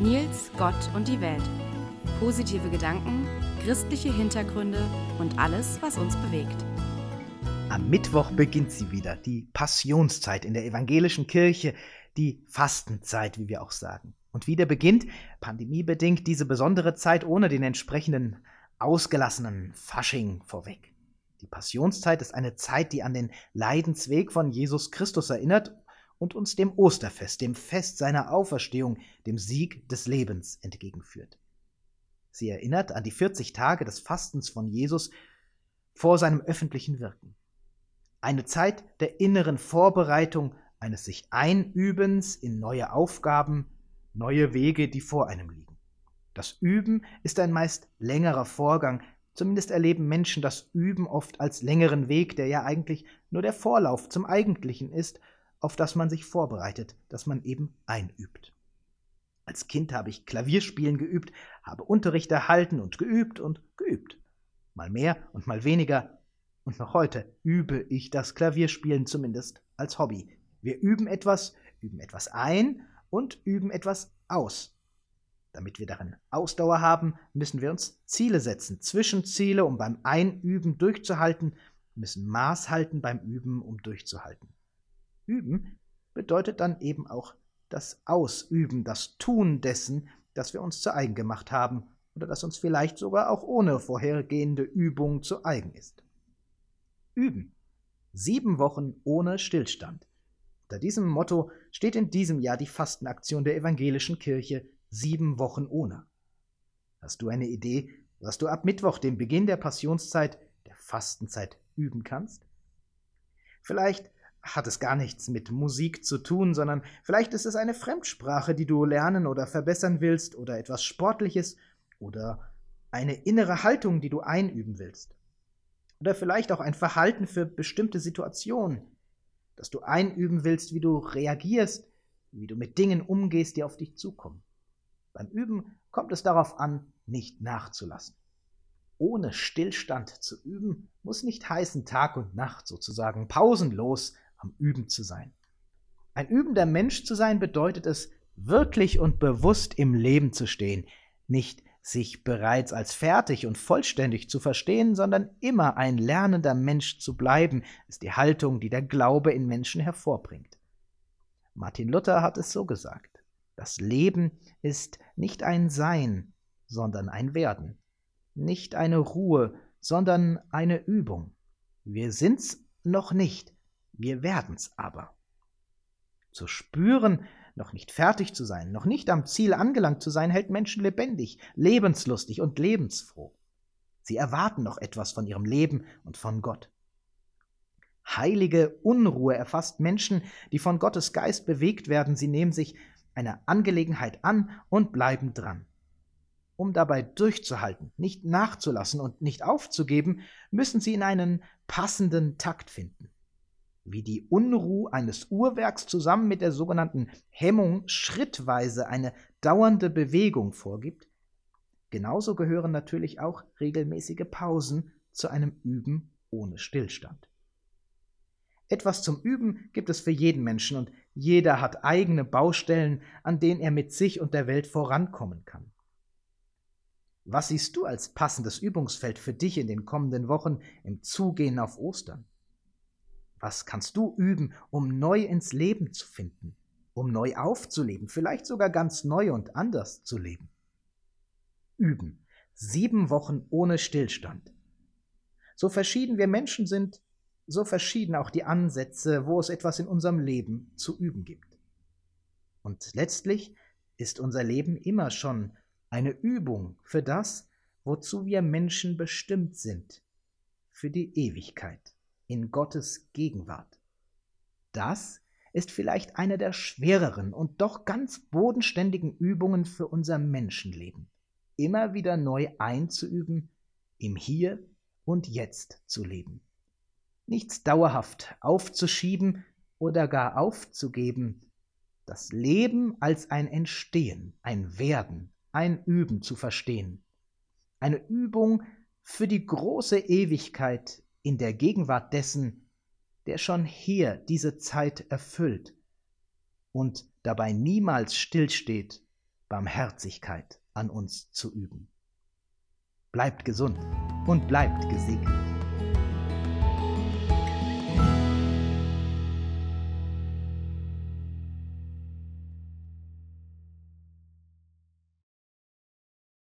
Nils, Gott und die Welt. Positive Gedanken, christliche Hintergründe und alles, was uns bewegt. Am Mittwoch beginnt sie wieder, die Passionszeit in der evangelischen Kirche, die Fastenzeit, wie wir auch sagen. Und wieder beginnt, pandemiebedingt, diese besondere Zeit ohne den entsprechenden ausgelassenen Fasching vorweg. Die Passionszeit ist eine Zeit, die an den Leidensweg von Jesus Christus erinnert und uns dem Osterfest, dem Fest seiner Auferstehung, dem Sieg des Lebens entgegenführt. Sie erinnert an die 40 Tage des Fastens von Jesus vor seinem öffentlichen Wirken. Eine Zeit der inneren Vorbereitung, eines sich Einübens in neue Aufgaben, neue Wege, die vor einem liegen. Das Üben ist ein meist längerer Vorgang, zumindest erleben Menschen das Üben oft als längeren Weg, der ja eigentlich nur der Vorlauf zum Eigentlichen ist auf das man sich vorbereitet, das man eben einübt. Als Kind habe ich Klavierspielen geübt, habe Unterricht erhalten und geübt und geübt. Mal mehr und mal weniger. Und noch heute übe ich das Klavierspielen zumindest als Hobby. Wir üben etwas, üben etwas ein und üben etwas aus. Damit wir darin Ausdauer haben, müssen wir uns Ziele setzen, Zwischenziele, um beim Einüben durchzuhalten, müssen Maß halten beim Üben, um durchzuhalten. Üben bedeutet dann eben auch das Ausüben, das Tun dessen, das wir uns zu eigen gemacht haben oder das uns vielleicht sogar auch ohne vorhergehende Übung zu eigen ist. Üben. Sieben Wochen ohne Stillstand. Unter diesem Motto steht in diesem Jahr die Fastenaktion der evangelischen Kirche Sieben Wochen ohne. Hast du eine Idee, was du ab Mittwoch, dem Beginn der Passionszeit, der Fastenzeit, üben kannst? Vielleicht hat es gar nichts mit Musik zu tun, sondern vielleicht ist es eine Fremdsprache, die du lernen oder verbessern willst, oder etwas Sportliches, oder eine innere Haltung, die du einüben willst. Oder vielleicht auch ein Verhalten für bestimmte Situationen, dass du einüben willst, wie du reagierst, wie du mit Dingen umgehst, die auf dich zukommen. Beim Üben kommt es darauf an, nicht nachzulassen. Ohne Stillstand zu üben, muss nicht heißen Tag und Nacht sozusagen pausenlos am Üben zu sein. Ein übender Mensch zu sein bedeutet es, wirklich und bewusst im Leben zu stehen, nicht sich bereits als fertig und vollständig zu verstehen, sondern immer ein lernender Mensch zu bleiben, ist die Haltung, die der Glaube in Menschen hervorbringt. Martin Luther hat es so gesagt. Das Leben ist nicht ein Sein, sondern ein Werden. Nicht eine Ruhe, sondern eine Übung. Wir sind's noch nicht, wir werden's aber. Zu spüren, noch nicht fertig zu sein, noch nicht am Ziel angelangt zu sein, hält Menschen lebendig, lebenslustig und lebensfroh. Sie erwarten noch etwas von ihrem Leben und von Gott. Heilige Unruhe erfasst Menschen, die von Gottes Geist bewegt werden. Sie nehmen sich einer Angelegenheit an und bleiben dran. Um dabei durchzuhalten, nicht nachzulassen und nicht aufzugeben, müssen sie in einen passenden Takt finden wie die Unruhe eines Uhrwerks zusammen mit der sogenannten Hemmung schrittweise eine dauernde Bewegung vorgibt, genauso gehören natürlich auch regelmäßige Pausen zu einem Üben ohne Stillstand. Etwas zum Üben gibt es für jeden Menschen und jeder hat eigene Baustellen, an denen er mit sich und der Welt vorankommen kann. Was siehst du als passendes Übungsfeld für dich in den kommenden Wochen im Zugehen auf Ostern? Was kannst du üben, um neu ins Leben zu finden, um neu aufzuleben, vielleicht sogar ganz neu und anders zu leben? Üben. Sieben Wochen ohne Stillstand. So verschieden wir Menschen sind, so verschieden auch die Ansätze, wo es etwas in unserem Leben zu üben gibt. Und letztlich ist unser Leben immer schon eine Übung für das, wozu wir Menschen bestimmt sind, für die Ewigkeit in Gottes Gegenwart. Das ist vielleicht eine der schwereren und doch ganz bodenständigen Übungen für unser Menschenleben. Immer wieder neu einzuüben, im Hier und Jetzt zu leben. Nichts dauerhaft aufzuschieben oder gar aufzugeben, das Leben als ein Entstehen, ein Werden, ein Üben zu verstehen. Eine Übung für die große Ewigkeit in der Gegenwart dessen, der schon hier diese Zeit erfüllt und dabei niemals stillsteht Barmherzigkeit an uns zu üben. Bleibt gesund und bleibt gesegnet.